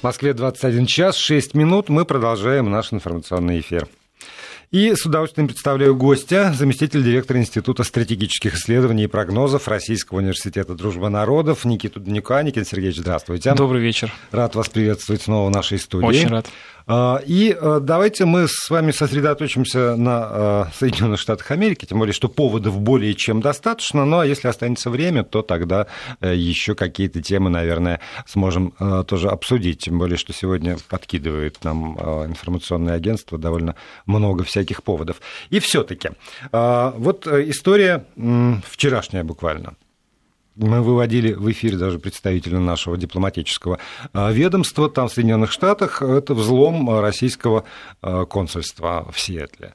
В Москве 21 час 6 минут. Мы продолжаем наш информационный эфир. И с удовольствием представляю гостя, заместитель директора Института стратегических исследований и прогнозов Российского университета дружбы народов Никиту Данюка. Никита Сергеевич, здравствуйте. Добрый вечер. Рад вас приветствовать снова в нашей студии. Очень рад. А, и а, давайте мы с вами сосредоточимся на а, Соединенных Штатах Америки, тем более, что поводов более чем достаточно, ну а если останется время, то тогда э, еще какие-то темы, наверное, сможем тоже обсудить, тем более, что сегодня подкидывает нам информационное агентство довольно много всяких поводов. И все-таки, вот э, история вчерашняя буквально – мы выводили в эфир даже представителя нашего дипломатического а, ведомства там в Соединенных Штатах. Это взлом российского а, консульства в Сиэтле.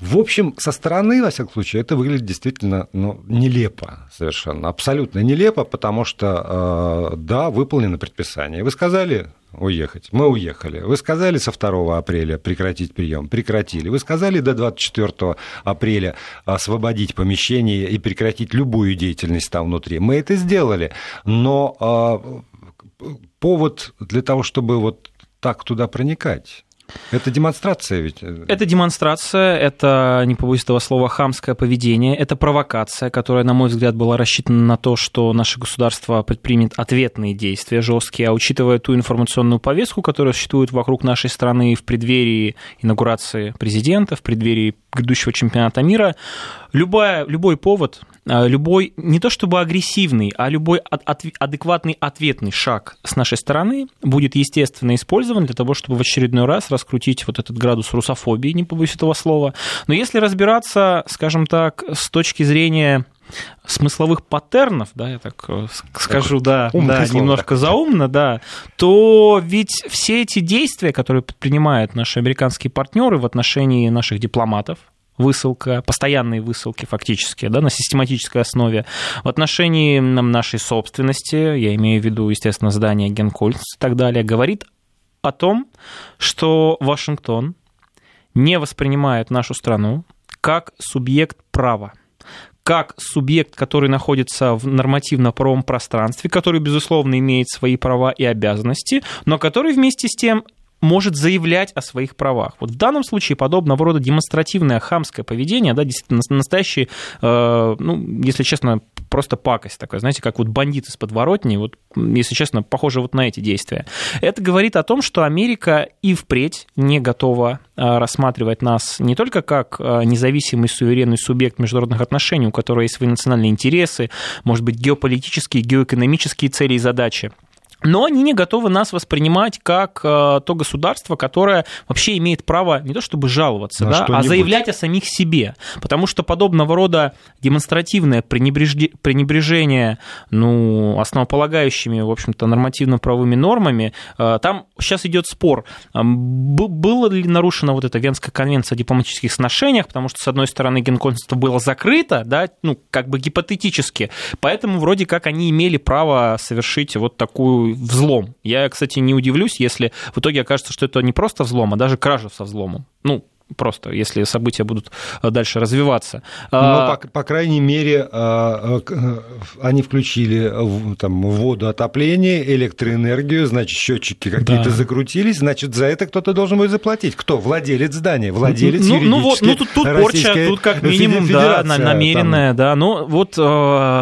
В общем, со стороны, во всяком случае, это выглядит действительно ну, нелепо совершенно, абсолютно нелепо, потому что, а, да, выполнено предписание. Вы сказали, уехать. Мы уехали. Вы сказали со 2 апреля прекратить прием, прекратили. Вы сказали до 24 апреля освободить помещение и прекратить любую деятельность там внутри. Мы это сделали. Но а, повод для того, чтобы вот так туда проникать, это демонстрация ведь? Это демонстрация, это, не побоюсь этого слова, хамское поведение, это провокация, которая, на мой взгляд, была рассчитана на то, что наше государство предпримет ответные действия жесткие, а учитывая ту информационную повестку, которая существует вокруг нашей страны в преддверии инаугурации президента, в преддверии грядущего чемпионата мира, любая, любой повод, любой не то чтобы агрессивный, а любой адекватный ответный шаг с нашей стороны будет естественно использован для того, чтобы в очередной раз раскрутить вот этот градус русофобии, не побоюсь этого слова. Но если разбираться, скажем так, с точки зрения смысловых паттернов, да, я так э, скажу, да, да слово, немножко да. заумно, да, то ведь все эти действия, которые предпринимают наши американские партнеры в отношении наших дипломатов, высылка, постоянные высылки фактически, да, на систематической основе. В отношении нашей собственности, я имею в виду, естественно, здание Генкульс и так далее, говорит о том, что Вашингтон не воспринимает нашу страну как субъект права, как субъект, который находится в нормативно-правовом пространстве, который, безусловно, имеет свои права и обязанности, но который вместе с тем может заявлять о своих правах. Вот в данном случае подобного рода демонстративное хамское поведение, да, действительно настоящий, э, ну, если честно, просто пакость такая, знаете, как вот бандит из подворотни, вот, если честно, похоже вот на эти действия. Это говорит о том, что Америка и впредь не готова э, рассматривать нас не только как э, независимый суверенный субъект международных отношений, у которого есть свои национальные интересы, может быть, геополитические, геоэкономические цели и задачи, но они не готовы нас воспринимать как э, то государство, которое вообще имеет право не то чтобы жаловаться, да, а заявлять о самих себе. Потому что подобного рода демонстративное пренебрежение ну, основополагающими, в общем-то, нормативно-правовыми нормами, э, там сейчас идет спор, было ли нарушена вот эта Венская конвенция о дипломатических сношениях, потому что, с одной стороны, генконсульство было закрыто, да, ну, как бы гипотетически, поэтому вроде как они имели право совершить вот такую взлом. Я, кстати, не удивлюсь, если в итоге окажется, что это не просто взлом, а даже кража со взломом. Ну, просто, если события будут э, дальше развиваться. Но, а, по, по крайней мере, а, а, они включили там, воду отопления, электроэнергию, значит, счетчики какие-то да. закрутились, значит, за это кто-то должен будет заплатить. Кто? Владелец здания, владелец ну, ну, вот, ну, тут, тут порча, тут как минимум, да, намеренная, там. да. Но вот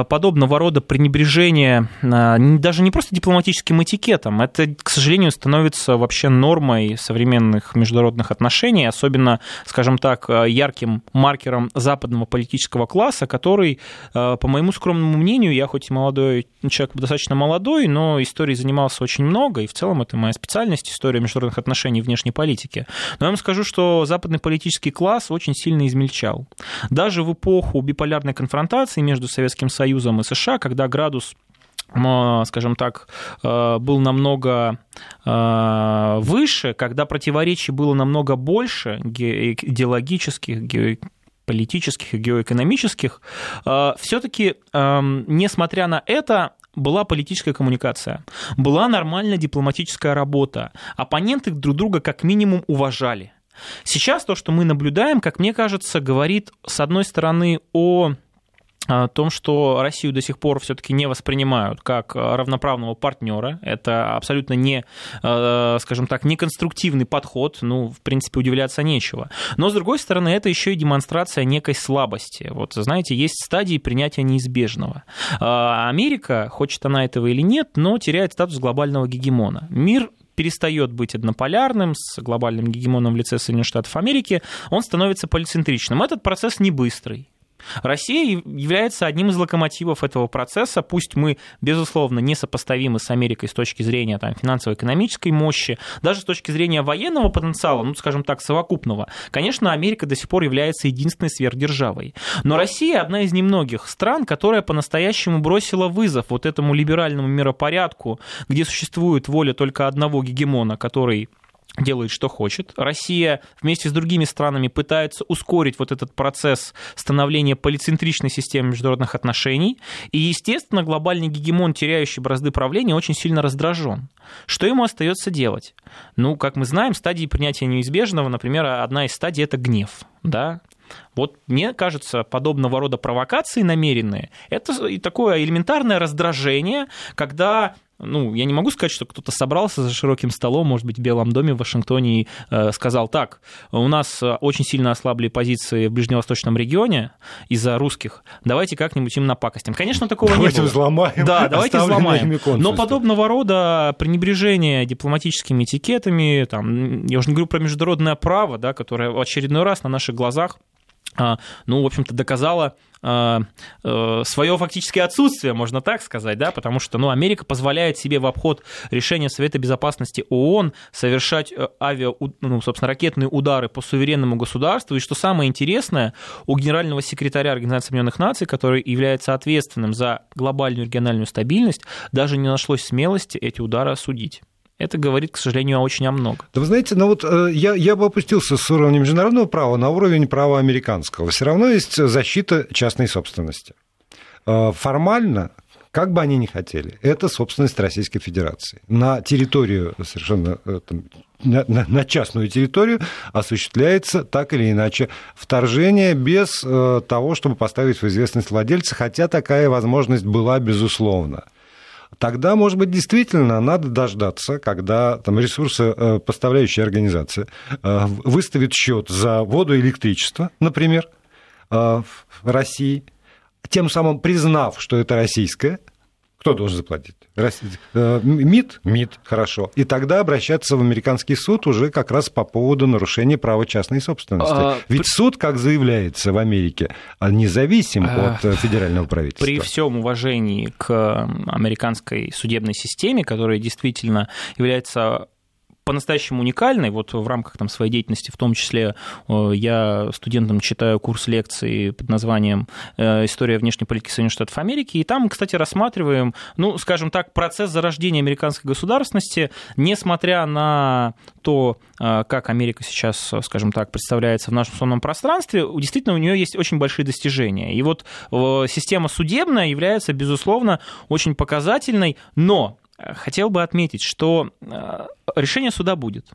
подобного рода пренебрежение даже не просто дипломатическим этикетом, это, к сожалению, становится вообще нормой современных международных отношений, особенно скажем так, э, ярким маркером западного политического класса, который, э, по моему скромному мнению, я хоть и молодой человек, достаточно молодой, но историей занимался очень много, и в целом это моя специальность, история международных отношений и внешней политики. Но я вам скажу, что западный политический класс очень сильно измельчал. Даже в эпоху биполярной конфронтации между Советским Союзом и США, когда градус скажем так, э, был намного э, выше, когда противоречий было намного больше идеологических, политических и геоэкономических, э, все-таки, эм, несмотря на это, была политическая коммуникация, была нормальная дипломатическая работа, оппоненты друг друга как минимум уважали. Сейчас то, что мы наблюдаем, как мне кажется, говорит, с одной стороны, о о том, что Россию до сих пор все-таки не воспринимают как равноправного партнера. Это абсолютно не, э, скажем так, не конструктивный подход. Ну, в принципе, удивляться нечего. Но, с другой стороны, это еще и демонстрация некой слабости. Вот, знаете, есть стадии принятия неизбежного. А Америка, хочет она этого или нет, но теряет статус глобального гегемона. Мир перестает быть однополярным с глобальным гегемоном в лице Соединенных Штатов Америки, он становится полицентричным. Этот процесс не быстрый. Россия является одним из локомотивов этого процесса. Пусть мы, безусловно, не сопоставимы с Америкой с точки зрения там, финансово-экономической мощи, даже с точки зрения военного потенциала, ну, скажем так, совокупного. Конечно, Америка до сих пор является единственной сверхдержавой. Но Россия одна из немногих стран, которая по-настоящему бросила вызов вот этому либеральному миропорядку, где существует воля только одного гегемона, который делает, что хочет. Россия вместе с другими странами пытается ускорить вот этот процесс становления полицентричной системы международных отношений. И, естественно, глобальный гегемон, теряющий бразды правления, очень сильно раздражен. Что ему остается делать? Ну, как мы знаем, стадии принятия неизбежного, например, одна из стадий – это гнев. Да? Вот мне кажется, подобного рода провокации намеренные – это и такое элементарное раздражение, когда ну, я не могу сказать, что кто-то собрался за широким столом, может быть, в Белом доме в Вашингтоне и э, сказал, так, у нас э, очень сильно ослабли позиции в ближневосточном регионе из-за русских, давайте как-нибудь им напакостим. Конечно, такого давайте не было. взломаем. Да, давайте взломаем. Но подобного рода пренебрежение дипломатическими этикетами, там, я уже не говорю про международное право, да, которое в очередной раз на наших глазах а, ну, в общем-то, доказала э, свое фактическое отсутствие, можно так сказать, да, потому что, ну, Америка позволяет себе в обход решения Совета Безопасности ООН совершать э, авиа, ну, собственно, ракетные удары по суверенному государству, и что самое интересное, у генерального секретаря Организации Объединенных Наций, который является ответственным за глобальную региональную стабильность, даже не нашлось смелости эти удары осудить это говорит, к сожалению, очень о многом. Да вы знаете, ну вот э, я, я бы опустился с уровня международного права на уровень права американского. Все равно есть защита частной собственности. Э, формально, как бы они ни хотели, это собственность Российской Федерации. На территорию совершенно э, там, на, на частную территорию осуществляется так или иначе вторжение без того, чтобы поставить в известность владельца, хотя такая возможность была безусловно тогда, может быть, действительно надо дождаться, когда там ресурсопоставляющая э, организация э, выставит счет за воду и электричество, например, э, в России, тем самым признав, что это российское, кто должен заплатить? Э, МИД? МИД, хорошо. И тогда обращаться в американский суд уже как раз по поводу нарушения права частной собственности. А, Ведь при... суд, как заявляется в Америке, независим а... от э, федерального правительства. При всем уважении к американской судебной системе, которая действительно является по-настоящему уникальной. Вот в рамках там, своей деятельности, в том числе, э, я студентам читаю курс лекций под названием э, «История внешней политики Соединенных Штатов Америки». И там, кстати, рассматриваем, ну, скажем так, процесс зарождения американской государственности, несмотря на то, э, как Америка сейчас, скажем так, представляется в нашем сонном пространстве, действительно у нее есть очень большие достижения. И вот система судебная является, безусловно, очень показательной, но хотел бы отметить, что э, решение суда будет.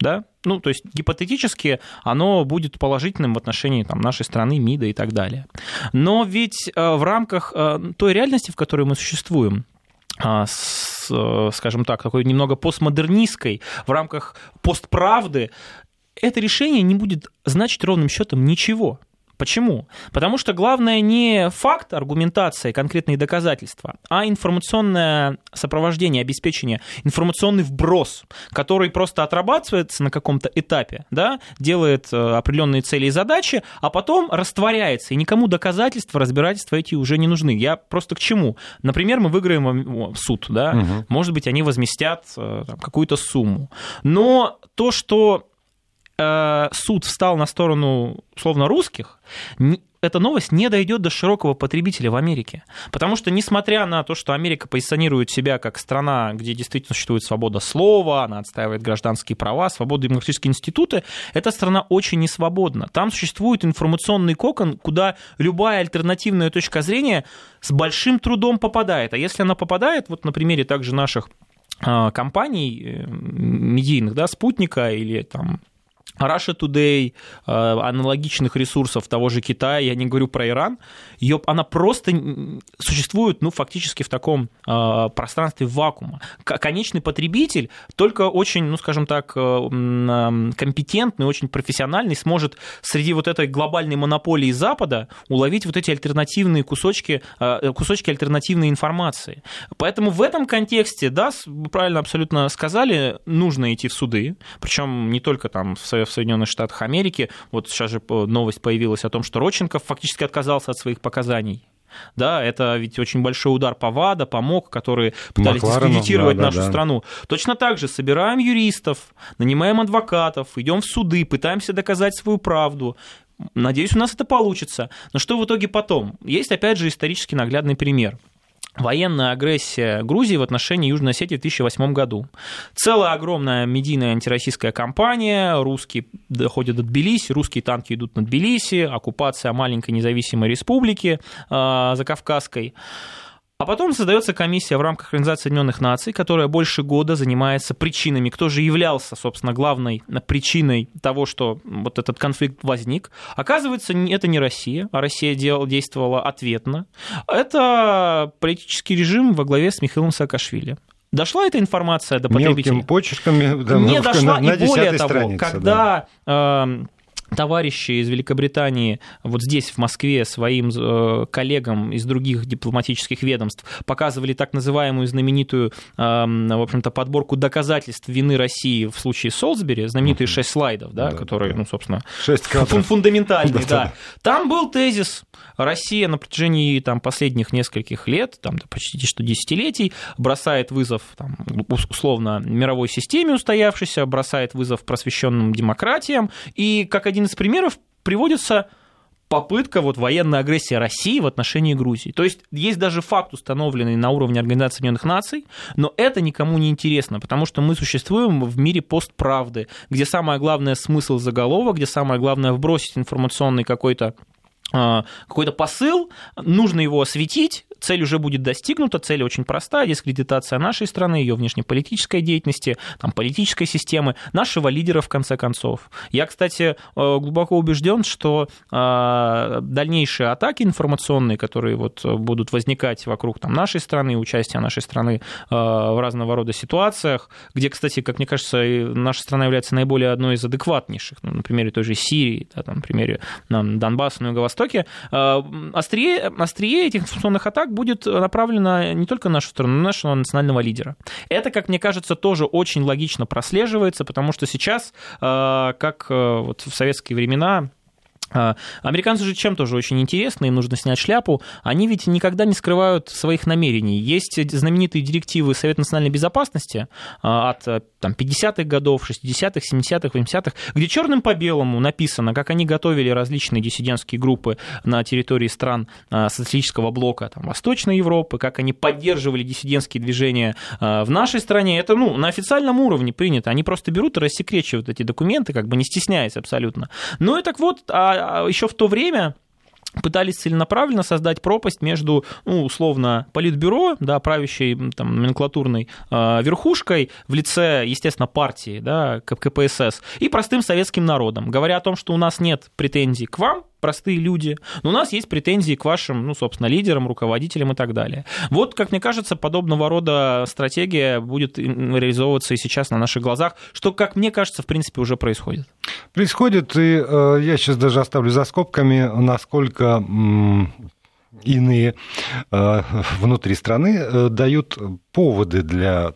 Да? Ну, то есть гипотетически оно будет положительным в отношении там, нашей страны, МИДа и так далее. Но ведь э, в рамках э, той реальности, в которой мы существуем, с, скажем так, такой немного постмодернистской, в рамках постправды, это решение не будет значить ровным счетом ничего. Почему? Потому что главное не факт, аргументация, конкретные доказательства, а информационное сопровождение, обеспечение, информационный вброс, который просто отрабатывается на каком-то этапе, да, делает э, определенные цели и задачи, а потом растворяется, и никому доказательства, разбирательства эти уже не нужны. Я просто к чему? Например, мы выиграем суд, да, угу. может быть, они возместят э, какую-то сумму. Но то, что суд встал на сторону, условно, русских, эта новость не дойдет до широкого потребителя в Америке. Потому что, несмотря на то, что Америка позиционирует себя как страна, где действительно существует свобода слова, она отстаивает гражданские права, свободу демократические институты, эта страна очень несвободна. Там существует информационный кокон, куда любая альтернативная точка зрения с большим трудом попадает. А если она попадает, вот на примере также наших э, компаний э, медийных, да, спутника или там Russia Today, э, аналогичных ресурсов того же Китая, я не говорю про Иран, ее, она просто существует, ну, фактически в таком э, пространстве вакуума. Конечный потребитель только очень, ну, скажем так, э, компетентный, очень профессиональный сможет среди вот этой глобальной монополии Запада уловить вот эти альтернативные кусочки, кусочки альтернативной информации. Поэтому в этом контексте, да, правильно абсолютно сказали, нужно идти в суды, причем не только там в в Соединенных Штатах Америки. Вот сейчас же новость появилась о том, что Родченков фактически отказался от своих показаний. Да, это ведь очень большой удар по ВАДА, по МОК, которые пытались Макларену, дискредитировать да, нашу да, страну. Точно так же собираем юристов, нанимаем адвокатов, идем в суды, пытаемся доказать свою правду. Надеюсь, у нас это получится. Но что в итоге потом? Есть, опять же, исторически наглядный пример – военная агрессия Грузии в отношении Южной Осетии в 2008 году. Целая огромная медийная антироссийская кампания, русские доходят до Тбилиси, русские танки идут на Тбилиси, оккупация маленькой независимой республики э, закавказской. А потом создается комиссия в рамках Организации Объединенных Наций, которая больше года занимается причинами, кто же являлся, собственно, главной причиной того, что вот этот конфликт возник. Оказывается, это не Россия, а Россия действовала ответно. Это политический режим во главе с Михаилом Саакашвили. Дошла эта информация до потребителей? Мелким почерками, да, не дошла, на, и более того, странице, когда да. э, товарищи из Великобритании вот здесь, в Москве, своим э, коллегам из других дипломатических ведомств показывали так называемую знаменитую, эм, в общем-то, подборку доказательств вины России в случае Солсбери, знаменитые шесть слайдов, да, да которые, да. ну, собственно, шесть фундаментальные, да. Там был тезис, Россия на протяжении там, последних нескольких лет, там, почти что десятилетий, бросает вызов, там, условно, мировой системе устоявшейся, бросает вызов просвещенным демократиям, и как один из примеров приводится попытка вот военной агрессии России в отношении Грузии. То есть есть даже факт, установленный на уровне Организации Объединенных Наций, но это никому не интересно, потому что мы существуем в мире постправды, где самое главное смысл заголовок, где самое главное вбросить информационный какой-то а, какой-то посыл, нужно его осветить, цель уже будет достигнута, цель очень простая, дискредитация нашей страны, ее внешнеполитической деятельности, там, политической системы, нашего лидера, в конце концов. Я, кстати, э, глубоко убежден, что а, дальнейшие атаки информационные, которые вот будут возникать вокруг там, нашей страны, участия нашей страны в разного рода ситуациях, где, кстати, как мне кажется, наша страна является наиболее одной из адекватнейших, ну, на примере той же Сирии, да, там, на примере Донбасса, на Юго-Востоке, Востоке, э, острие, острие этих информационных атак будет направлено не только на нашу страну, но на нашего национального лидера. Это, как мне кажется, тоже очень логично прослеживается, потому что сейчас, э, как э, вот в советские времена, американцы же чем тоже очень интересны, им нужно снять шляпу. Они ведь никогда не скрывают своих намерений. Есть знаменитые директивы Совета национальной безопасности а, от там, 50-х годов, 60-х, 70-х, 80-х, где черным по белому написано, как они готовили различные диссидентские группы на территории стран а, социалистического блока там, Восточной Европы, как они поддерживали диссидентские движения в нашей стране. Это ну, на официальном уровне принято. Они просто берут и рассекречивают эти документы, как бы не стесняясь абсолютно. Ну и так вот, а еще в то время пытались целенаправленно создать пропасть между, ну, условно, политбюро, да, правящей там, номенклатурной э, верхушкой в лице, естественно, партии, да, КПСС, и простым советским народом, говоря о том, что у нас нет претензий к вам, простые люди, но у нас есть претензии к вашим, ну, собственно, лидерам, руководителям и так далее. Вот, как мне кажется, подобного рода стратегия будет реализовываться и сейчас на наших глазах, что, как мне кажется, в принципе, уже происходит. Происходит, и э, я сейчас даже оставлю за скобками, насколько иные э, внутри страны э, дают поводы для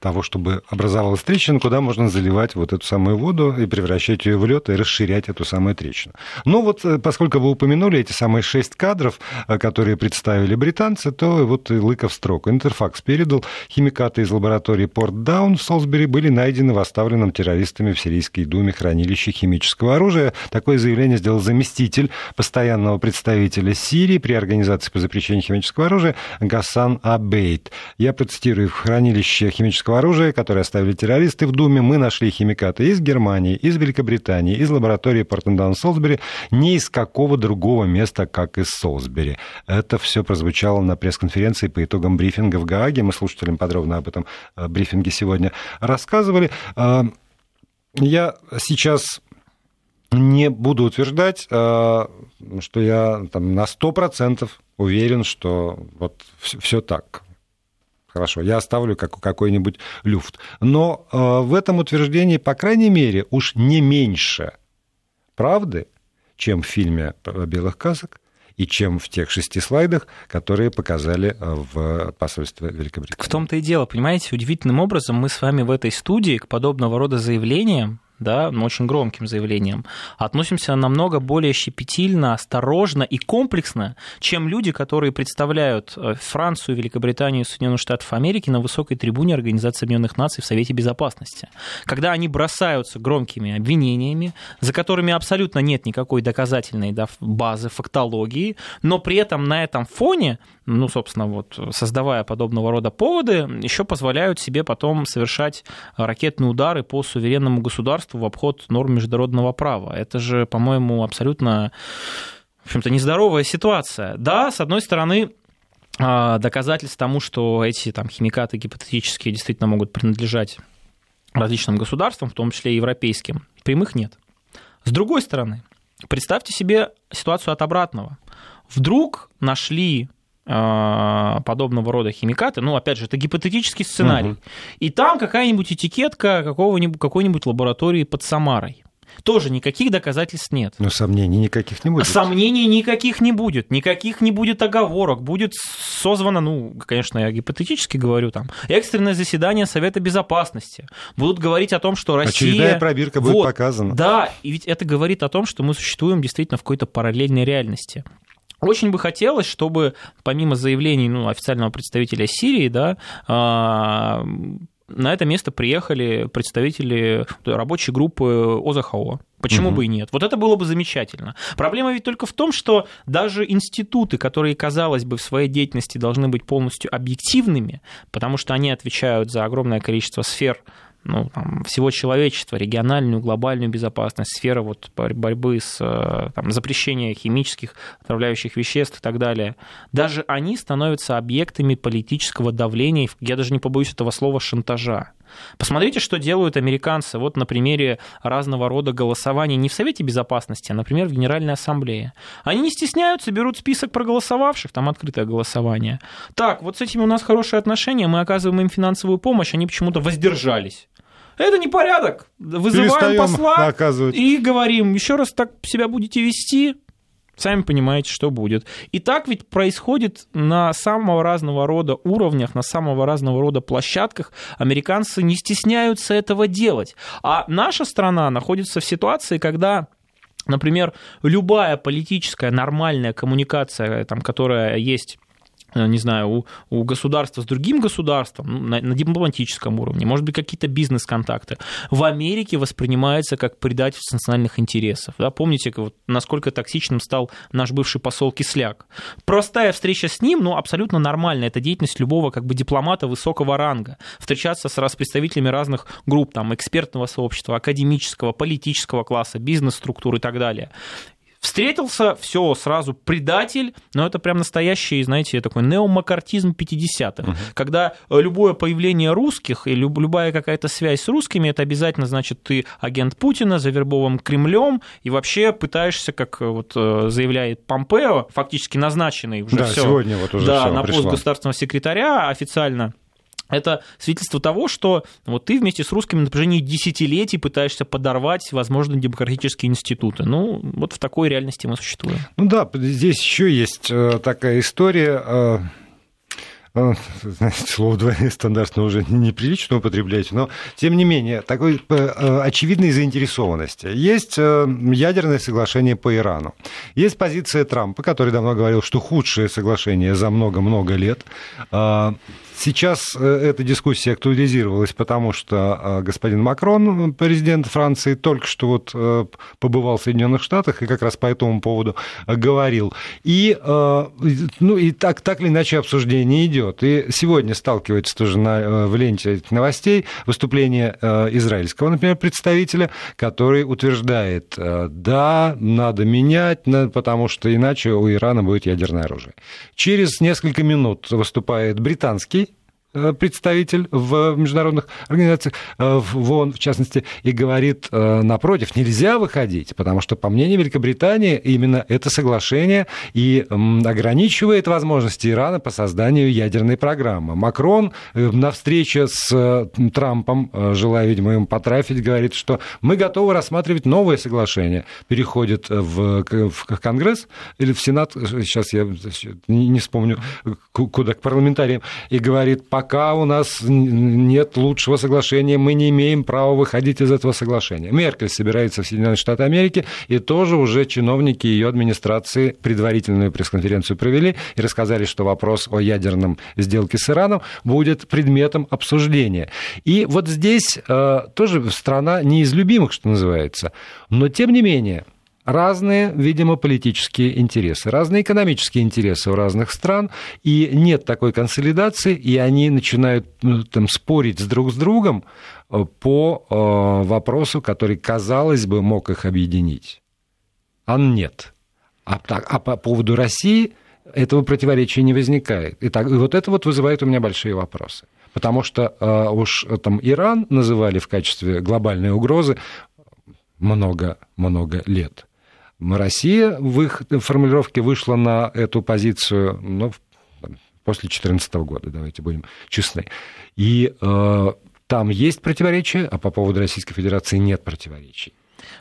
того, чтобы образовалась трещина, куда можно заливать вот эту самую воду и превращать ее в лед и расширять эту самую трещину. Но вот э, поскольку вы упомянули эти самые шесть кадров, которые представили британцы, то вот и Лыков строк. Интерфакс передал, химикаты из лаборатории Порт Даун в Солсбери были найдены в оставленном террористами в Сирийской думе хранилище химического оружия. Такое заявление сделал заместитель постоянного представителя Сирии при Организации по запрещению химического оружия Гасан Абейт. Я процитирую, в хранилище химического оружия, которое оставили террористы в Думе, мы нашли химикаты из Германии, из Великобритании, из лаборатории Портендаун Солсбери, не из какого другого места, как из Солсбери. Это все прозвучало на пресс-конференции по итогам брифинга в Гааге. Мы слушателям подробно об этом э, брифинге сегодня рассказывали. Э, Я сейчас не буду утверждать, что я там, на 100% уверен, что вот все так. Хорошо, я оставлю как, какой-нибудь люфт. Но э, в этом утверждении, по крайней мере, уж не меньше правды, чем в фильме «Белых касок», и чем в тех шести слайдах, которые показали в посольстве Великобритании. В том-то и дело, понимаете, удивительным образом мы с вами в этой студии к подобного рода заявлениям да, но очень громким заявлением, относимся намного более щепетильно, осторожно и комплексно, чем люди, которые представляют э, Францию, Великобританию и Соединенных Штатов Америки на высокой трибуне Организации Объединенных Наций в Совете Безопасности. Когда они бросаются громкими обвинениями, за которыми абсолютно нет никакой доказательной базы, фактологии, но при этом на этом фоне ну, собственно, вот создавая подобного рода поводы, еще позволяют себе потом совершать ракетные удары по суверенному государству в обход норм международного права. Это же, по-моему, абсолютно, в общем-то, нездоровая ситуация. Да, с одной стороны, а, доказательств тому, что эти там, химикаты гипотетические действительно могут принадлежать различным государствам, в том числе и европейским, прямых нет. С другой стороны, представьте себе ситуацию от обратного. Вдруг нашли подобного рода химикаты, ну, опять же, это гипотетический сценарий, угу. и там какая-нибудь этикетка какого-нибудь, какой-нибудь лаборатории под Самарой. Тоже никаких доказательств нет. Но сомнений никаких не будет. Сомнений никаких не будет, никаких не будет оговорок. Будет созвано, ну, конечно, я гипотетически говорю, там, экстренное заседание Совета Безопасности. Будут говорить о том, что Россия... Очередная пробирка будет вот, показана. Да, и ведь это говорит о том, что мы существуем действительно в какой-то параллельной реальности. Очень бы хотелось, чтобы помимо заявлений ну, официального представителя Сирии, да, а, на это место приехали представители рабочей группы ОЗХО. Почему угу. бы и нет? Вот это было бы замечательно. Проблема ведь только в том, что даже институты, которые, казалось бы, в своей деятельности должны быть полностью объективными, потому что они отвечают за огромное количество сфер ну, там, всего человечества, региональную, глобальную безопасность, сфера вот борьбы с э, там, запрещением химических отравляющих веществ и так далее, даже они становятся объектами политического давления, я даже не побоюсь этого слова, шантажа. Посмотрите, что делают американцы вот на примере разного рода голосований не в Совете Безопасности, а, например, в Генеральной Ассамблее. Они не стесняются, берут список проголосовавших, там открытое голосование. Так, вот с этими у нас хорошие отношения, мы оказываем им финансовую помощь, они почему-то воздержались. Это не порядок. Вызываем посла наказывать. и говорим, еще раз так себя будете вести, Сами понимаете, что будет. И так ведь происходит на самого разного рода уровнях, на самого разного рода площадках. Американцы не стесняются этого делать. А наша страна находится в ситуации, когда Например, любая политическая нормальная коммуникация, там, которая есть не знаю, у, у государства с другим государством ну, на, на дипломатическом уровне, может быть, какие-то бизнес-контакты, в Америке воспринимается как предательство национальных интересов. Да? Помните, вот, насколько токсичным стал наш бывший посол Кисляк? Простая встреча с ним, ну, абсолютно нормальная. Это деятельность любого как бы дипломата высокого ранга. Встречаться с, с представителями разных групп, там, экспертного сообщества, академического, политического класса, бизнес-структуры и так далее. Встретился, все, сразу предатель, но это прям настоящий, знаете, такой неомакартизм 50-х, угу. когда э, любое появление русских и любая какая-то связь с русскими, это обязательно значит, ты агент Путина, завербован Кремлем, и вообще пытаешься, как э, вот э, заявляет Помпео, фактически назначенный уже да, все, сегодня вот уже да, все на пост пришло. государственного секретаря официально это свидетельство того, что вот ты вместе с русскими на протяжении десятилетий пытаешься подорвать, возможно, демократические институты. Ну, вот в такой реальности мы существуем. Ну да, здесь еще есть э, такая история э, э, слово двойные стандарты уже неприлично употреблять, но тем не менее, такой очевидной заинтересованности. Есть ядерное соглашение по Ирану. Есть позиция Трампа, который давно говорил, что худшее соглашение за много-много лет. Сейчас э, эта дискуссия актуализировалась, потому что э, господин Макрон, президент Франции, только что вот э, побывал в Соединенных Штатах и как раз по этому поводу говорил. И, ну, и так, так или иначе обсуждение идет. И сегодня сталкивается тоже на, в ленте этих новостей выступление израильского, например, представителя, который утверждает, да, надо менять, потому что иначе у Ирана будет ядерное оружие. Через несколько минут выступает британский представитель в международных организациях, в ООН в частности, и говорит, напротив, нельзя выходить, потому что, по мнению Великобритании, именно это соглашение и ограничивает возможности Ирана по созданию ядерной программы. Макрон на встрече с Трампом, желая, видимо, ему потрафить, говорит, что мы готовы рассматривать новое соглашение. Переходит в, в Конгресс или в Сенат, сейчас я не вспомню, куда, к парламентариям, и говорит, пока у нас нет лучшего соглашения, мы не имеем права выходить из этого соглашения. Меркель собирается в Соединенные Штаты Америки, и тоже уже чиновники ее администрации предварительную пресс-конференцию провели и рассказали, что вопрос о ядерном сделке с Ираном будет предметом обсуждения. И вот здесь э, тоже страна не из любимых, что называется, но тем не менее разные, видимо, политические интересы, разные экономические интересы у разных стран, и нет такой консолидации, и они начинают ну, там, спорить с друг с другом э, по э, вопросу, который, казалось бы, мог их объединить. А нет. А, так, а по поводу России этого противоречия не возникает. И, так, и вот это вот вызывает у меня большие вопросы. Потому что э, уж там Иран называли в качестве глобальной угрозы много-много лет. Россия в их формулировке вышла на эту позицию ну, после 2014 года, давайте будем честны. И э, там есть противоречия, а по поводу Российской Федерации нет противоречий.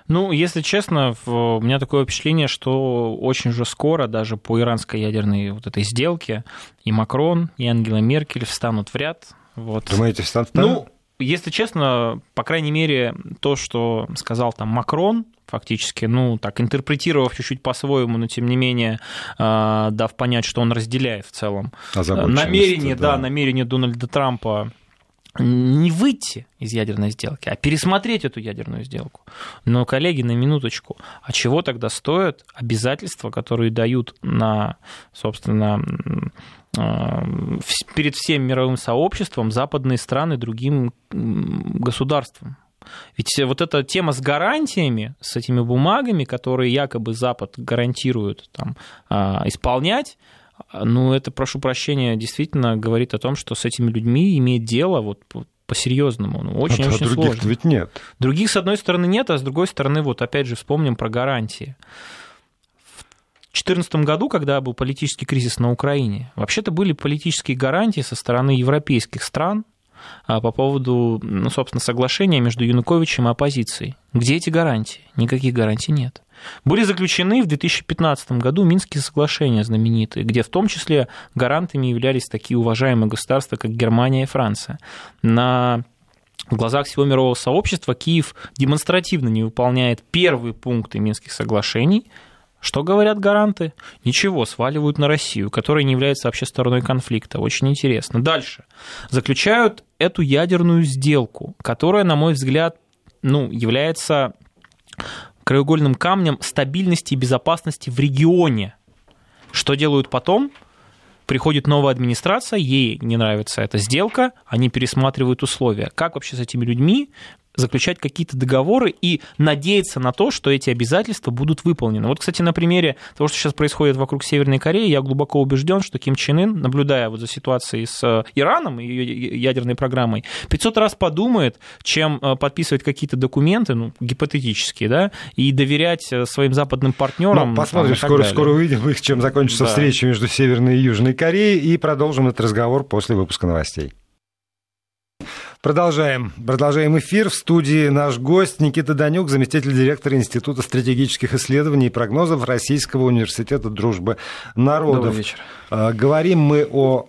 Ну, если честно, у меня такое впечатление, что очень же скоро даже по иранской ядерной вот этой сделке и Макрон, и Ангела Меркель встанут в ряд. Вот. Думаете, встанут? Ну, если честно, по крайней мере, то, что сказал там Макрон, фактически, ну, так, интерпретировав чуть-чуть по-своему, но тем не менее, а, дав понять, что он разделяет в целом намерение, да. да, намерение Дональда Трампа не выйти из ядерной сделки, а пересмотреть эту ядерную сделку. Но, коллеги, на минуточку, а чего тогда стоят обязательства, которые дают на, собственно, а, перед всем мировым сообществом западные страны другим государствам? Ведь вот эта тема с гарантиями, с этими бумагами, которые якобы Запад гарантирует там, а, исполнять, ну, это, прошу прощения, действительно говорит о том, что с этими людьми имеет дело вот по-серьезному. Ну, очень, а очень других сложно. ведь нет. Других, с одной стороны, нет, а с другой стороны, вот опять же вспомним про гарантии. В 2014 году, когда был политический кризис на Украине, вообще-то были политические гарантии со стороны европейских стран а, по поводу, ну, собственно, соглашения между Януковичем и оппозицией. Где эти гарантии? Никаких гарантий нет. Были заключены в 2015 году Минские соглашения знаменитые, где в том числе гарантами являлись такие уважаемые государства, как Германия и Франция. На в глазах всего мирового сообщества Киев демонстративно не выполняет первые пункты Минских соглашений, что говорят гаранты? Ничего, сваливают на Россию, которая не является вообще стороной конфликта. Очень интересно. Дальше. Заключают эту ядерную сделку, которая, на мой взгляд, ну, является краеугольным камнем стабильности и безопасности в регионе. Что делают потом? Приходит новая администрация, ей не нравится эта сделка, они пересматривают условия. Как вообще с этими людьми заключать какие-то договоры и надеяться на то, что эти обязательства будут выполнены. Вот, кстати, на примере того, что сейчас происходит вокруг Северной Кореи, я глубоко убежден, что Ким Чен Ын, наблюдая вот за ситуацией с э, Ираном и ее ядерной программой, 500 раз подумает, чем э, подписывать какие-то документы, ну, гипотетические, да, и доверять э, своим западным партнерам. Ну, посмотрим, скоро, скоро увидим, чем закончится да. встреча между Северной и Южной Кореей, и продолжим этот разговор после выпуска новостей. Продолжаем. Продолжаем эфир. В студии наш гость Никита Данюк, заместитель директора Института стратегических исследований и прогнозов Российского университета дружбы народов. Добрый вечер. А, говорим мы о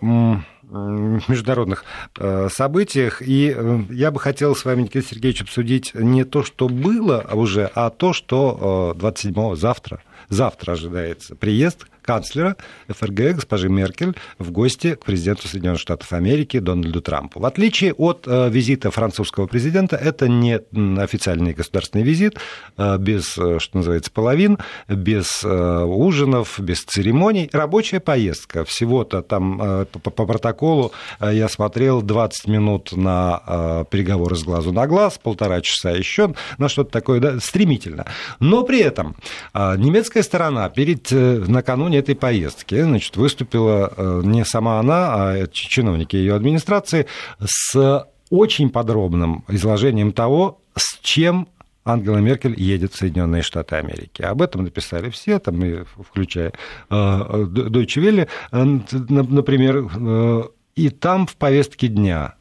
международных э, событиях. И э, я бы хотел с вами, Никита Сергеевич, обсудить не то, что было уже, а то, что 27-го, э, завтра, завтра ожидается приезд канцлера ФРГ госпожи Меркель в гости к президенту Соединенных Штатов Америки Дональду Трампу. В отличие от э, визита французского президента, это не официальный государственный визит, э, без, э, что называется, половин, без ужинов, без церемоний. Рабочая поездка. Всего-то там по, протоколу я смотрел 20 минут на переговоры с глазу на глаз, полтора часа еще на что-то такое да, стремительно. Но при этом немецкая сторона перед накануне накануне этой поездки значит, выступила не сама она, а чиновники ее администрации с очень подробным изложением того, с чем Ангела Меркель едет в Соединенные Штаты Америки. Об этом написали все, там, включая Deutsche Welle, например, и там в повестке дня,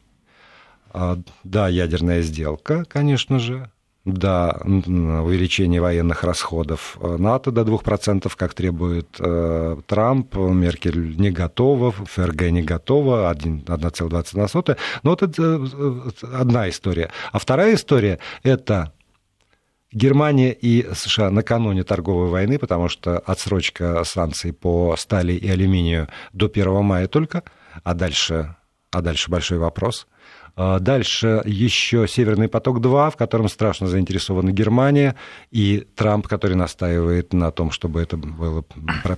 да, ядерная сделка, конечно же, да, увеличение военных расходов НАТО до 2%, как требует э, Трамп, Меркель не готова, ФРГ не готова, 1,21. Но вот это э, одна история. А вторая история – это Германия и США накануне торговой войны, потому что отсрочка санкций по стали и алюминию до 1 мая только, а дальше, а дальше большой вопрос – дальше еще «Северный поток-2», в котором страшно заинтересована Германия, и Трамп, который настаивает на том, чтобы это был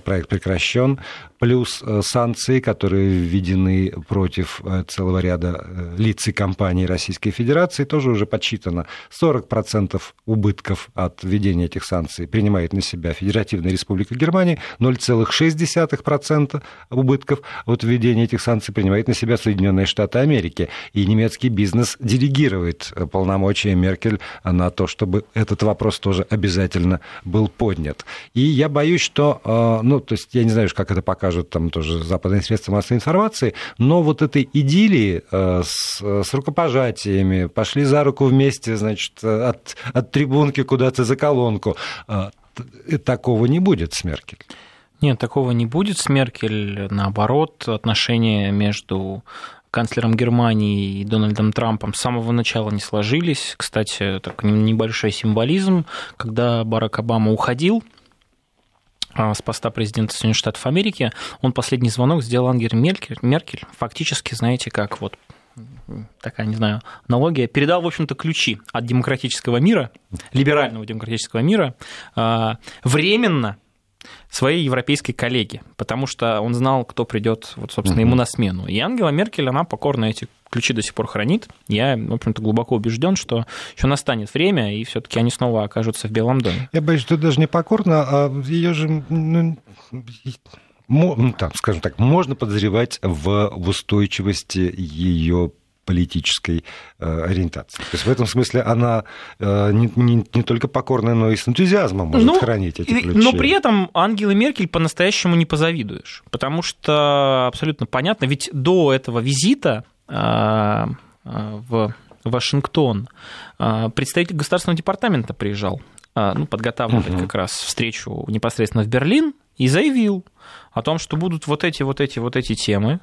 проект прекращен, плюс э, санкции, которые введены против э, целого ряда э, лиц и компаний Российской Федерации, тоже уже подсчитано. 40% убытков от введения этих санкций принимает на себя Федеративная Республика Германия, 0,6% убытков от введения этих санкций принимает на себя Соединенные Штаты Америки. И немецкая немецкий бизнес делегирует э, полномочия Меркель на то, чтобы этот вопрос тоже обязательно был поднят. И я боюсь, что, э, ну, то есть я не знаю, как это покажут там тоже западные средства массовой информации, но вот этой идиллии э, с, с рукопожатиями, пошли за руку вместе, значит, от, от трибунки куда-то за колонку, такого не будет с Меркель. Нет, такого не будет с Меркель. Наоборот, отношения между канцлером Германии и Дональдом Трампом с самого начала не сложились. Кстати, так небольшой символизм, когда Барак Обама уходил, а, с поста президента Соединенных Штатов Америки, он последний звонок сделал Ангеле Меркель, Меркель. Фактически, знаете, как вот такая, не знаю, аналогия, передал, в общем-то, ключи от демократического мира, либерального демократического мира, а, временно своей европейской коллеге, потому что он знал, кто придет, вот, собственно, ему на смену. И Ангела Меркель, она покорно эти ключи до сих пор хранит. Я, в общем-то, глубоко убежден, что еще настанет время, и все-таки они снова окажутся в Белом доме. Я боюсь, что даже не покорно, а ее же ну, ну, там, скажем так, можно подозревать в, в устойчивости ее политической э, ориентации. То есть в этом смысле она э, не, не, не только покорная, но и с энтузиазмом может ну, хранить эти ключи. Но при этом Ангелы Меркель по-настоящему не позавидуешь, потому что абсолютно понятно, ведь до этого визита э, в Вашингтон представитель Государственного департамента приезжал ну, подготавливать угу. как раз встречу непосредственно в Берлин и заявил о том, что будут вот эти, вот эти, вот эти темы,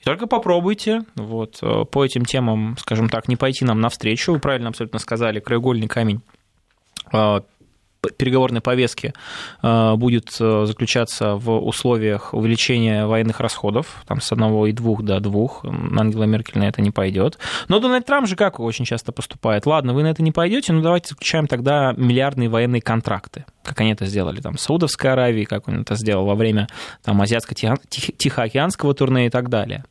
и только попробуйте вот, э, по этим темам, скажем так, не пойти нам навстречу. Вы правильно абсолютно сказали, краеугольный камень э, переговорной повестки э, будет э, заключаться в условиях увеличения военных расходов, там с 1,2 до 2, Ангела Меркель на это не пойдет. Но Дональд Трамп же как очень часто поступает? Ладно, вы на это не пойдете, но давайте заключаем тогда миллиардные военные контракты, как они это сделали там, в Саудовской Аравии, как он это сделал во время там, Азиатско-Тихоокеанского турне и так далее.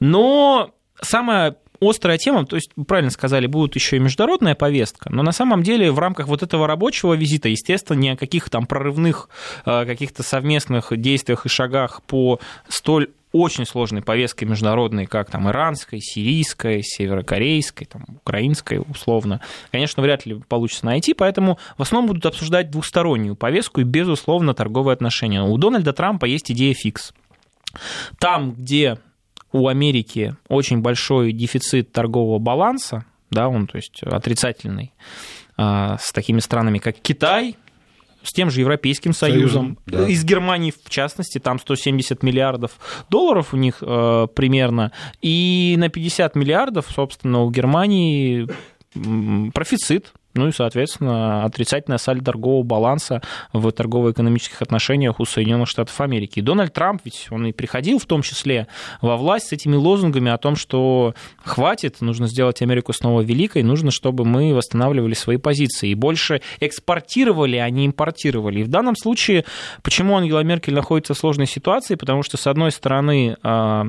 Но самое острая тема, то есть, вы правильно сказали, будет еще и международная повестка, но на самом деле в рамках вот этого рабочего визита, естественно, ни о каких там прорывных э, каких-то совместных действиях и шагах по столь очень сложной повестке международной, как там иранской, сирийской, северокорейской, там, украинской, условно, конечно, вряд ли получится найти, поэтому в основном будут обсуждать двустороннюю повестку и, безусловно, торговые отношения. У Дональда Трампа есть идея фикс. Там, где у Америки очень большой дефицит торгового баланса, да, он, то есть, отрицательный, а, с такими странами, как Китай, с тем же Европейским Союзом, Союзом да. из Германии в частности, там 170 миллиардов долларов у них э, примерно, и на 50 миллиардов, собственно, у Германии профицит ну и, соответственно, отрицательная сальдо торгового баланса в торгово-экономических отношениях у Соединенных Штатов Америки. И Дональд Трамп, ведь он и приходил в том числе во власть с этими лозунгами о том, что хватит, нужно сделать Америку снова великой, нужно, чтобы мы восстанавливали свои позиции. И больше экспортировали, а не импортировали. И в данном случае, почему Ангела Меркель находится в сложной ситуации? Потому что, с одной стороны, а,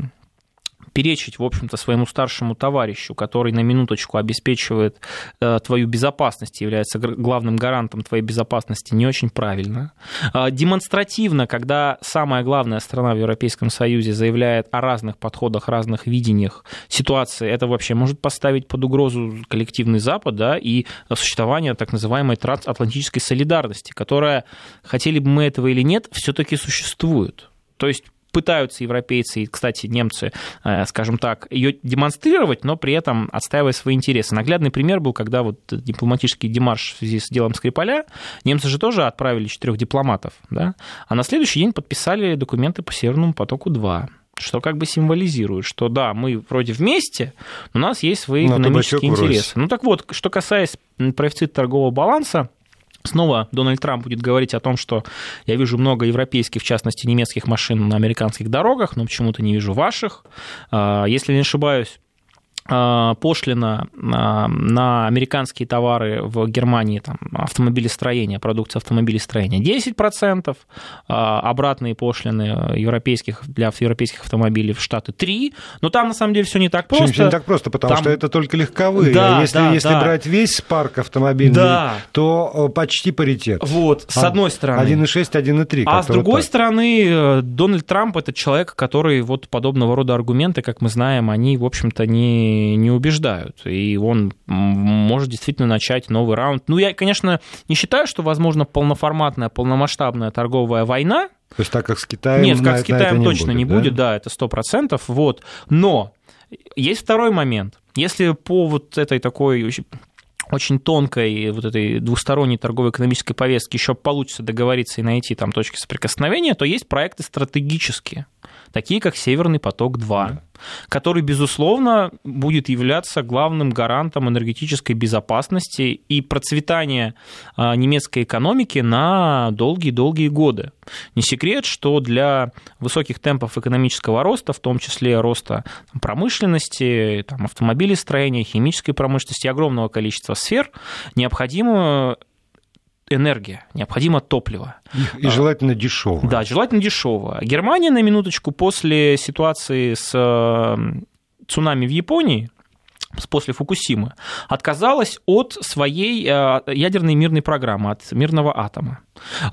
перечить, в общем-то, своему старшему товарищу, который на минуточку обеспечивает э, твою безопасность, является главным гарантом твоей безопасности, не очень правильно. Э, демонстративно, когда самая главная страна в Европейском Союзе заявляет о разных подходах, разных видениях ситуации, это вообще может поставить под угрозу коллективный Запад да, и существование так называемой трансатлантической солидарности, которая, хотели бы мы этого или нет, все-таки существует. То есть пытаются европейцы и, кстати, немцы, э, скажем так, ее демонстрировать, но при этом отстаивая свои интересы. Наглядный пример был, когда вот дипломатический демарш в связи с делом Скрипаля, немцы же тоже отправили четырех дипломатов, да, а на следующий день подписали документы по Северному потоку-2 что как бы символизирует, что да, мы вроде вместе, но у нас есть свои но экономические интересы. Ну так вот, что касаясь профицита торгового баланса, Снова Дональд Трамп будет говорить о том, что я вижу много европейских, в частности немецких машин на американских дорогах, но почему-то не вижу ваших. А, если не ошибаюсь, пошлина а, на американские товары в Германии, там, автомобилестроение, продукция автомобилестроения 10%, а, обратные пошлины европейских, для европейских автомобилей в Штаты 3%, но там на самом деле все не так просто. Все не так просто, потому там... что это только легковые, да, если, да, если да. брать весь парк автомобильный, да. то почти паритет. Вот, с одной стороны. 1,6, 1,3. А с другой так. стороны, э, Дональд Трамп это человек, который вот подобного рода аргументы, как мы знаем, они, в общем-то, не не, убеждают. И он может действительно начать новый раунд. Ну, я, конечно, не считаю, что возможно полноформатная, полномасштабная торговая война. То есть так как с Китаем Нет, как с Китаем точно не будет, не будет, да, это сто процентов. Вот. Но есть второй момент. Если по вот этой такой очень тонкой вот этой двусторонней торговой экономической повестки еще получится договориться и найти там точки соприкосновения, то есть проекты стратегические такие как «Северный поток-2», да. который, безусловно, будет являться главным гарантом энергетической безопасности и процветания а, немецкой экономики на долгие-долгие годы. Не секрет, что для высоких темпов экономического роста, в том числе роста промышленности, там, автомобилестроения, химической промышленности, огромного количества сфер, необходимо энергия, необходимо топливо. И, и желательно дешево. Да, желательно дешево. Германия, на минуточку, после ситуации с цунами в Японии, после Фукусимы, отказалась от своей э, ядерной мирной программы, от мирного атома.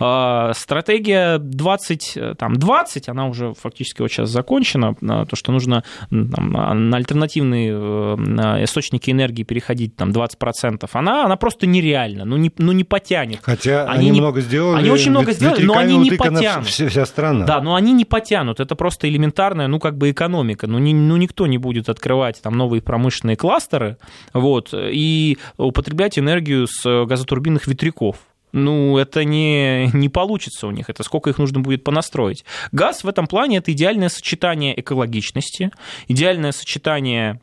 А, стратегия 20, там, 20, она уже фактически вот сейчас закончена, то, что нужно там, на альтернативные э, источники энергии переходить там, 20%, она, она просто нереальна, ну не, ну не потянет. Хотя они, они много сделали. Они очень много сделали, но они не потянут. Вся, вся страна. Да, но они не потянут, это просто элементарная, ну как бы экономика, ну, не, ну никто не будет открывать там новые промышленные кластеры, вот, и употреблять энергию с газотурбинных ветряков ну, это не, не получится у них, это сколько их нужно будет понастроить. Газ в этом плане это идеальное сочетание экологичности, идеальное сочетание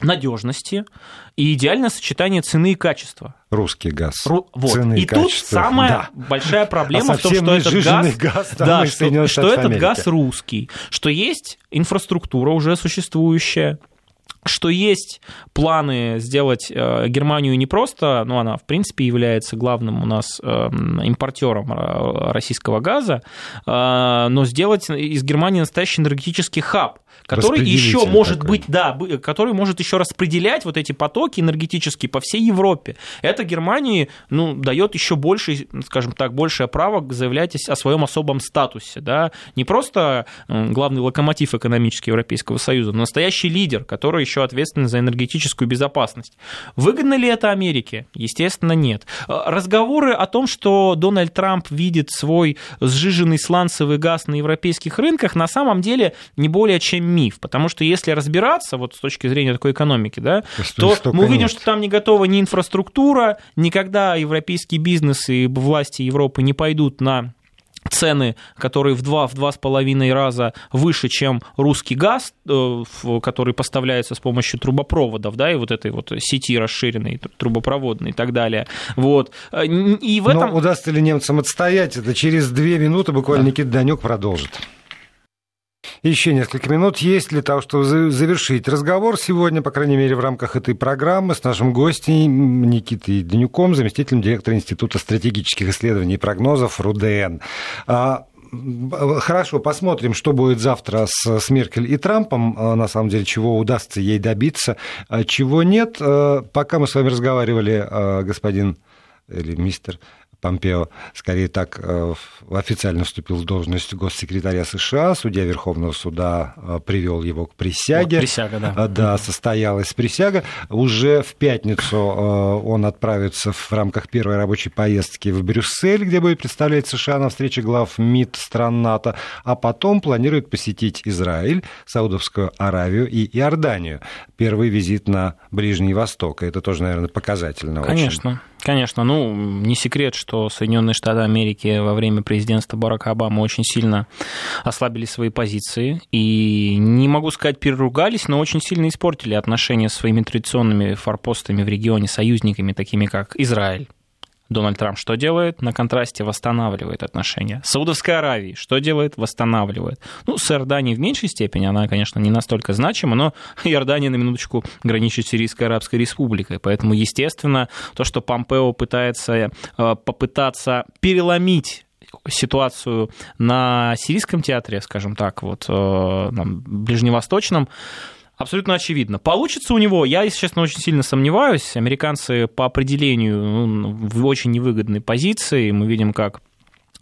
надежности и идеальное сочетание цены и качества. Русский газ. Ру... Вот. Цены и, и тут самая да. большая проблема а в том, что этот газ, газ да, что, что этот газ русский, что есть инфраструктура уже существующая, что есть планы сделать э, Германию не просто, ну, она, в принципе, является главным у нас эм, импортером э, российского газа, э, но сделать из Германии настоящий энергетический хаб, который еще может такой. быть, да, который может еще распределять вот эти потоки энергетические по всей Европе. Это Германии, ну, дает еще больше, скажем так, большее право заявлять о своем особом статусе, да, не просто главный локомотив экономический Европейского Союза, но настоящий лидер, который еще ответственен за энергетическую безопасность. Выгодно ли это Америке? Естественно, нет. Разговоры о том, что Дональд Трамп видит свой сжиженный сланцевый газ на европейских рынках, на самом деле не более чем миф, потому что если разбираться вот с точки зрения такой экономики, да, то мы увидим, нет. что там не готова ни инфраструктура, никогда европейский бизнес и власти Европы не пойдут на цены, которые в два, в два с половиной раза выше, чем русский газ, э, который поставляется с помощью трубопроводов, да, и вот этой вот сети расширенной, трубопроводной и так далее. Вот. Э, и в этом... Но удастся ли немцам отстоять это? Через две минуты буквально да. Никита Данюк продолжит. Еще несколько минут есть для того, чтобы завершить разговор сегодня, по крайней мере, в рамках этой программы с нашим гостем Никитой Данюком, заместителем директора Института стратегических исследований и прогнозов РУДН. А, хорошо, посмотрим, что будет завтра с, с Меркель и Трампом, на самом деле, чего удастся ей добиться, чего нет. Пока мы с вами разговаривали, господин или мистер Помпео, скорее так, э, официально вступил в должность госсекретаря США, судья Верховного суда э, привел его к присяге. Вот присяга, да. Э, да, состоялась присяга. Уже в пятницу он отправится в рамках первой рабочей поездки в Брюссель, где будет представлять США на встрече глав МИД стран НАТО, а потом планирует посетить Израиль, Саудовскую Аравию и Иорданию. Первый визит на Ближний Восток. Это тоже, наверное, показательно. Конечно. Очень. Конечно, ну, не секрет, что Соединенные Штаты Америки во время президентства Барака Обамы очень сильно ослабили свои позиции и, не могу сказать, переругались, но очень сильно испортили отношения с своими традиционными форпостами в регионе, союзниками, такими как Израиль. Дональд Трамп что делает? На контрасте восстанавливает отношения. Саудовская Аравия что делает? Восстанавливает. Ну, с Иорданией в меньшей степени, она, конечно, не настолько значима, но Иордания, на минуточку, граничит с Сирийской Арабской Республикой. Поэтому, естественно, то, что Помпео пытается э, попытаться переломить ситуацию на сирийском театре, скажем так, вот, э, ближневосточном, абсолютно очевидно. Получится у него, я, если честно, очень сильно сомневаюсь. Американцы по определению ну, в очень невыгодной позиции. Мы видим, как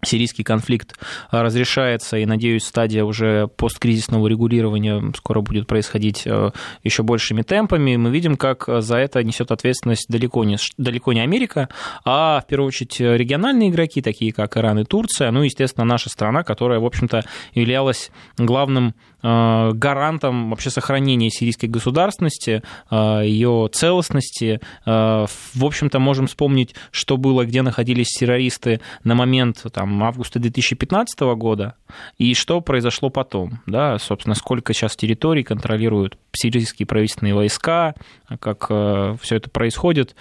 сирийский конфликт разрешается, и, надеюсь, стадия уже посткризисного регулирования скоро будет происходить э, еще большими темпами. Мы видим, как за это несет ответственность далеко не, далеко не Америка, а, в первую очередь, региональные игроки, такие как Иран и Турция, ну, естественно, наша страна, которая, в общем-то, являлась главным Э, гарантом вообще сохранения сирийской государственности, э, ее целостности. Э, в общем-то, можем вспомнить, что было, где находились террористы на момент там, августа 2015 года и что произошло потом. Да? Собственно, сколько сейчас территорий контролируют сирийские правительственные войска, как все это происходит.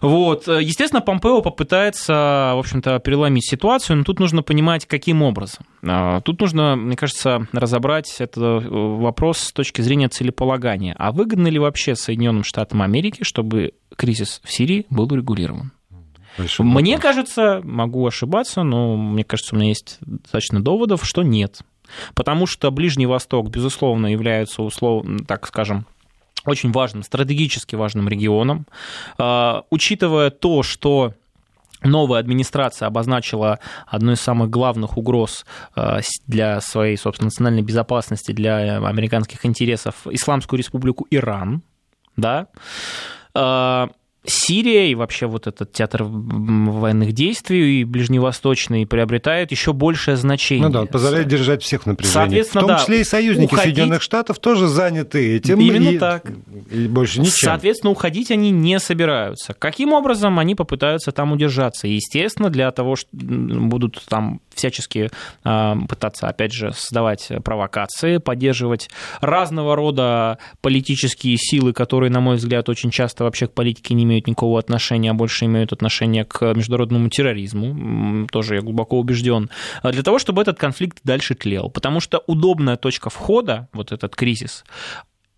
Вот. Естественно, Помпео попытается, в общем-то, переломить ситуацию, но тут нужно понимать, каким образом. Тут нужно, мне кажется, разобрать это э, вопрос с точки зрения целеполагания. А выгодно ли вообще Соединенным Штатам Америки, чтобы кризис в Сирии был урегулирован? Большой мне вопрос. кажется, могу ошибаться, но мне кажется, у меня есть достаточно доводов, что нет. Потому что Ближний Восток, безусловно, является, условно, так скажем, очень важным, стратегически важным регионом. А, учитывая то, что Новая администрация обозначила одну из самых главных угроз э, для своей, собственно, национальной безопасности, для американских интересов Исламскую республику Иран, да, э, Сирия и вообще вот этот театр военных действий и ближневосточный приобретают еще большее значение. Ну да, позволяет держать всех в напряжении. Соответственно, в том числе да, и союзники уходить... Соединенных Штатов тоже заняты этим. Именно и, так. И больше ничем. Соответственно, уходить они не собираются. Каким образом они попытаются там удержаться? Естественно, для того, что будут там всячески а, пытаться, опять же, создавать провокации, поддерживать разного рода политические силы, которые, на мой взгляд, очень часто вообще к политике не имеют никакого отношения, а больше имеют отношение к международному терроризму, тоже я глубоко убежден, а для того, чтобы этот конфликт дальше тлел. Потому что удобная точка входа, вот этот кризис,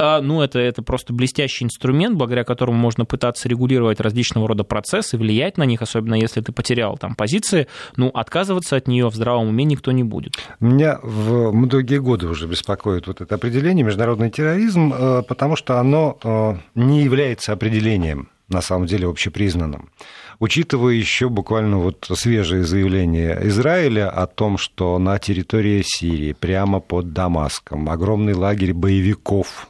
а, ну, это, это просто блестящий инструмент, благодаря которому можно пытаться регулировать различного рода процессы, влиять на них, особенно если ты потерял там позиции, ну, отказываться от нее в здравом уме никто не будет. Меня в многие годы уже беспокоит вот это определение международный терроризм, э, потому что оно э, не является определением на самом деле общепризнанным. Учитывая еще буквально вот свежие заявления Израиля о том, что на территории Сирии, прямо под Дамаском, огромный лагерь боевиков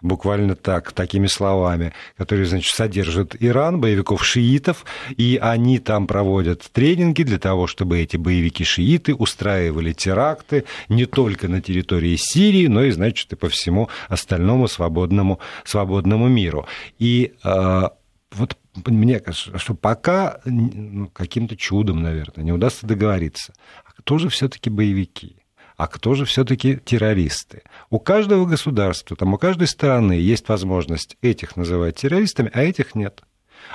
буквально так, такими словами, которые, значит, содержат Иран, боевиков шиитов, и они там проводят тренинги для того, чтобы эти боевики-шииты устраивали теракты не только на территории Сирии, но и, значит, и по всему остальному свободному, свободному миру. И э, вот мне кажется, что пока ну, каким-то чудом, наверное, не удастся договориться, а кто же все-таки боевики? А кто же все-таки террористы. У каждого государства, там, у каждой страны есть возможность этих называть террористами, а этих нет.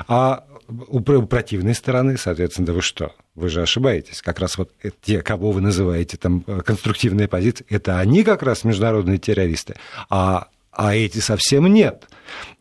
А у противной стороны, соответственно, да вы что? Вы же ошибаетесь. Как раз вот те, кого вы называете там э, конструктивные позиции, это они как раз международные террористы, а, а эти совсем нет.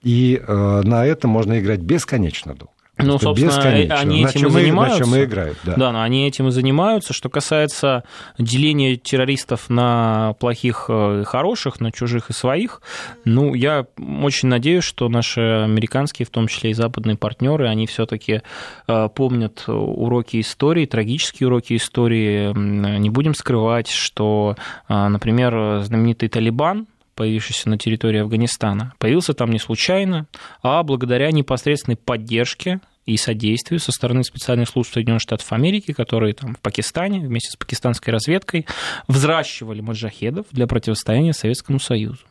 И э, на это можно играть бесконечно долго. Ну, собственно, они этим и занимаются. На чем и играют, да. Да, но они этим и занимаются. Что касается деления террористов на плохих и хороших, на чужих и своих, ну, я очень надеюсь, что наши американские, в том числе и западные партнеры, они все-таки э, помнят уроки истории, трагические уроки истории. Не будем скрывать, что, э, например, знаменитый Талибан, появившийся на территории Афганистана, появился там не случайно, а благодаря непосредственной поддержке и содействию со стороны специальных служб Соединенных Штатов Америки, которые там в Пакистане вместе с пакистанской разведкой взращивали маджахедов для противостояния Советскому Союзу.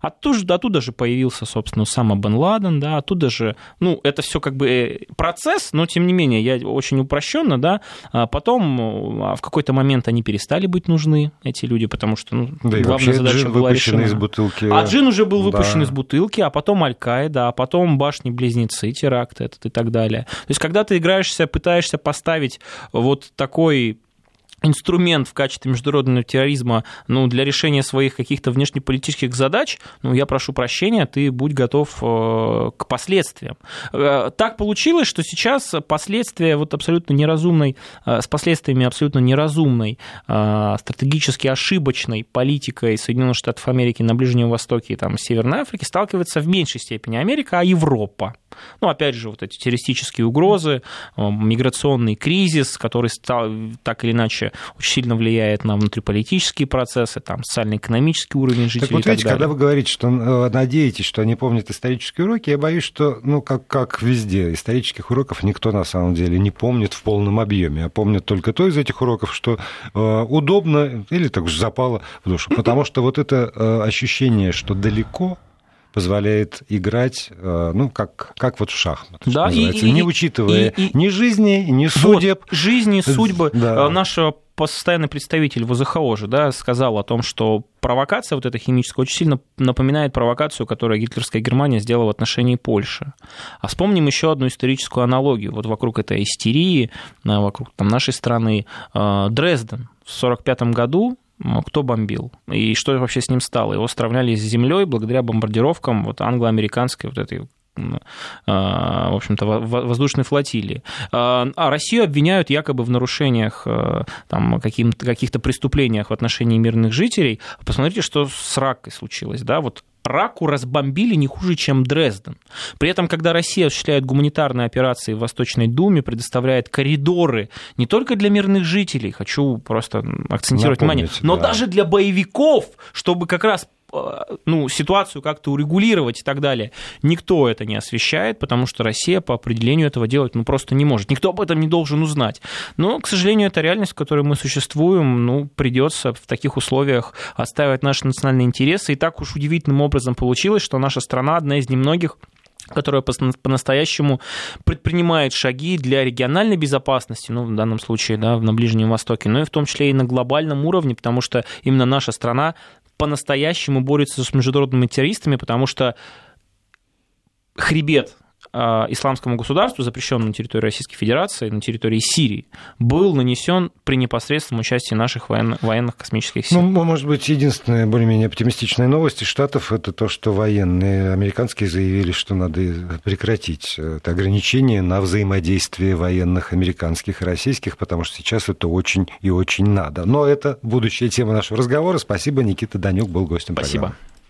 Оттуда, оттуда же появился, собственно, Сама Бен Ладен, да, оттуда же, ну, это все как бы э, процесс, но тем не менее, я очень упрощенно, да, а потом а в какой-то момент они перестали быть нужны, эти люди, потому что, ну, да главная задача джин была решена. из бутылки. А джин уже был выпущен да. из бутылки, а потом Аль-Каида, а потом башни-близнецы, теракт этот и так далее. То есть, когда ты играешься, пытаешься поставить вот такой инструмент в качестве международного терроризма ну, для решения своих каких-то внешнеполитических задач, ну, я прошу прощения, ты будь готов э, к последствиям. Э, так получилось, что сейчас последствия вот абсолютно неразумной, э, с последствиями абсолютно неразумной, стратегически ошибочной политикой Соединенных Штатов Америки на Ближнем Востоке и там, Северной Африке сталкивается в меньшей степени Америка, а Европа. Ну, опять же, вот эти террористические угрозы, миграционный кризис, который стал, так или иначе очень сильно влияет на внутриполитические процессы, там, социально-экономический уровень жителей. Так вот, видите, когда вы говорите, что э, надеетесь, что они помнят исторические уроки, я боюсь, что, ну, как, как везде, исторических уроков никто на самом деле не помнит в полном объеме, а помнит только то из этих уроков, что э, удобно или так же запало в душу. Потому что вот это э, ощущение, что далеко, позволяет играть, э, ну, как, как вот в шахматы, да, и, и, не учитывая и, и, ни жизни, ни судеб. Вот, жизни, судьбы да. Э, нашего постоянный представитель ВЗХО же да, сказал о том, что провокация вот эта химическая очень сильно напоминает провокацию, которую гитлерская Германия сделала в отношении Польши. А вспомним еще одну историческую аналогию. Вот вокруг этой истерии, э, вокруг там, нашей страны, Дрезден в 1945 году кто бомбил и что вообще с ним стало. Его сравняли с землей благодаря бомбардировкам вот англо-американской вот этой а, в общем-то, воздушной флотилии. А, а Россию обвиняют якобы в нарушениях, э, там, каких-то преступлениях в отношении мирных жителей. Посмотрите, что с Ракой случилось, да, вот Раку разбомбили не хуже, чем Дрезден. При этом, когда Россия осуществляет гуманитарные операции в Восточной Думе, предоставляет коридоры не только для мирных жителей, хочу просто акцентировать Напомните, внимание, но да. даже для боевиков, чтобы как раз ну, ситуацию как-то урегулировать и так далее. Никто это не освещает, потому что Россия по определению этого делать ну, просто не может. Никто об этом не должен узнать. Но, к сожалению, это реальность, в которой мы существуем. Ну, придется в таких условиях отстаивать наши национальные интересы. И так уж удивительным образом получилось, что наша страна одна из немногих которая по-настоящему предпринимает шаги для региональной безопасности, ну, в данном случае, да, на Ближнем Востоке, но и в том числе и на глобальном уровне, потому что именно наша страна по-настоящему борется с международными террористами, потому что хребет исламскому государству, запрещенному на территории Российской Федерации, на территории Сирии, был нанесен при непосредственном участии наших военных, военных космических сил. Ну, может быть, единственная более-менее оптимистичная новость из Штатов – это то, что военные американские заявили, что надо прекратить это ограничение на взаимодействие военных американских и российских, потому что сейчас это очень и очень надо. Но это будущая тема нашего разговора. Спасибо, Никита Данюк был гостем Спасибо. программы.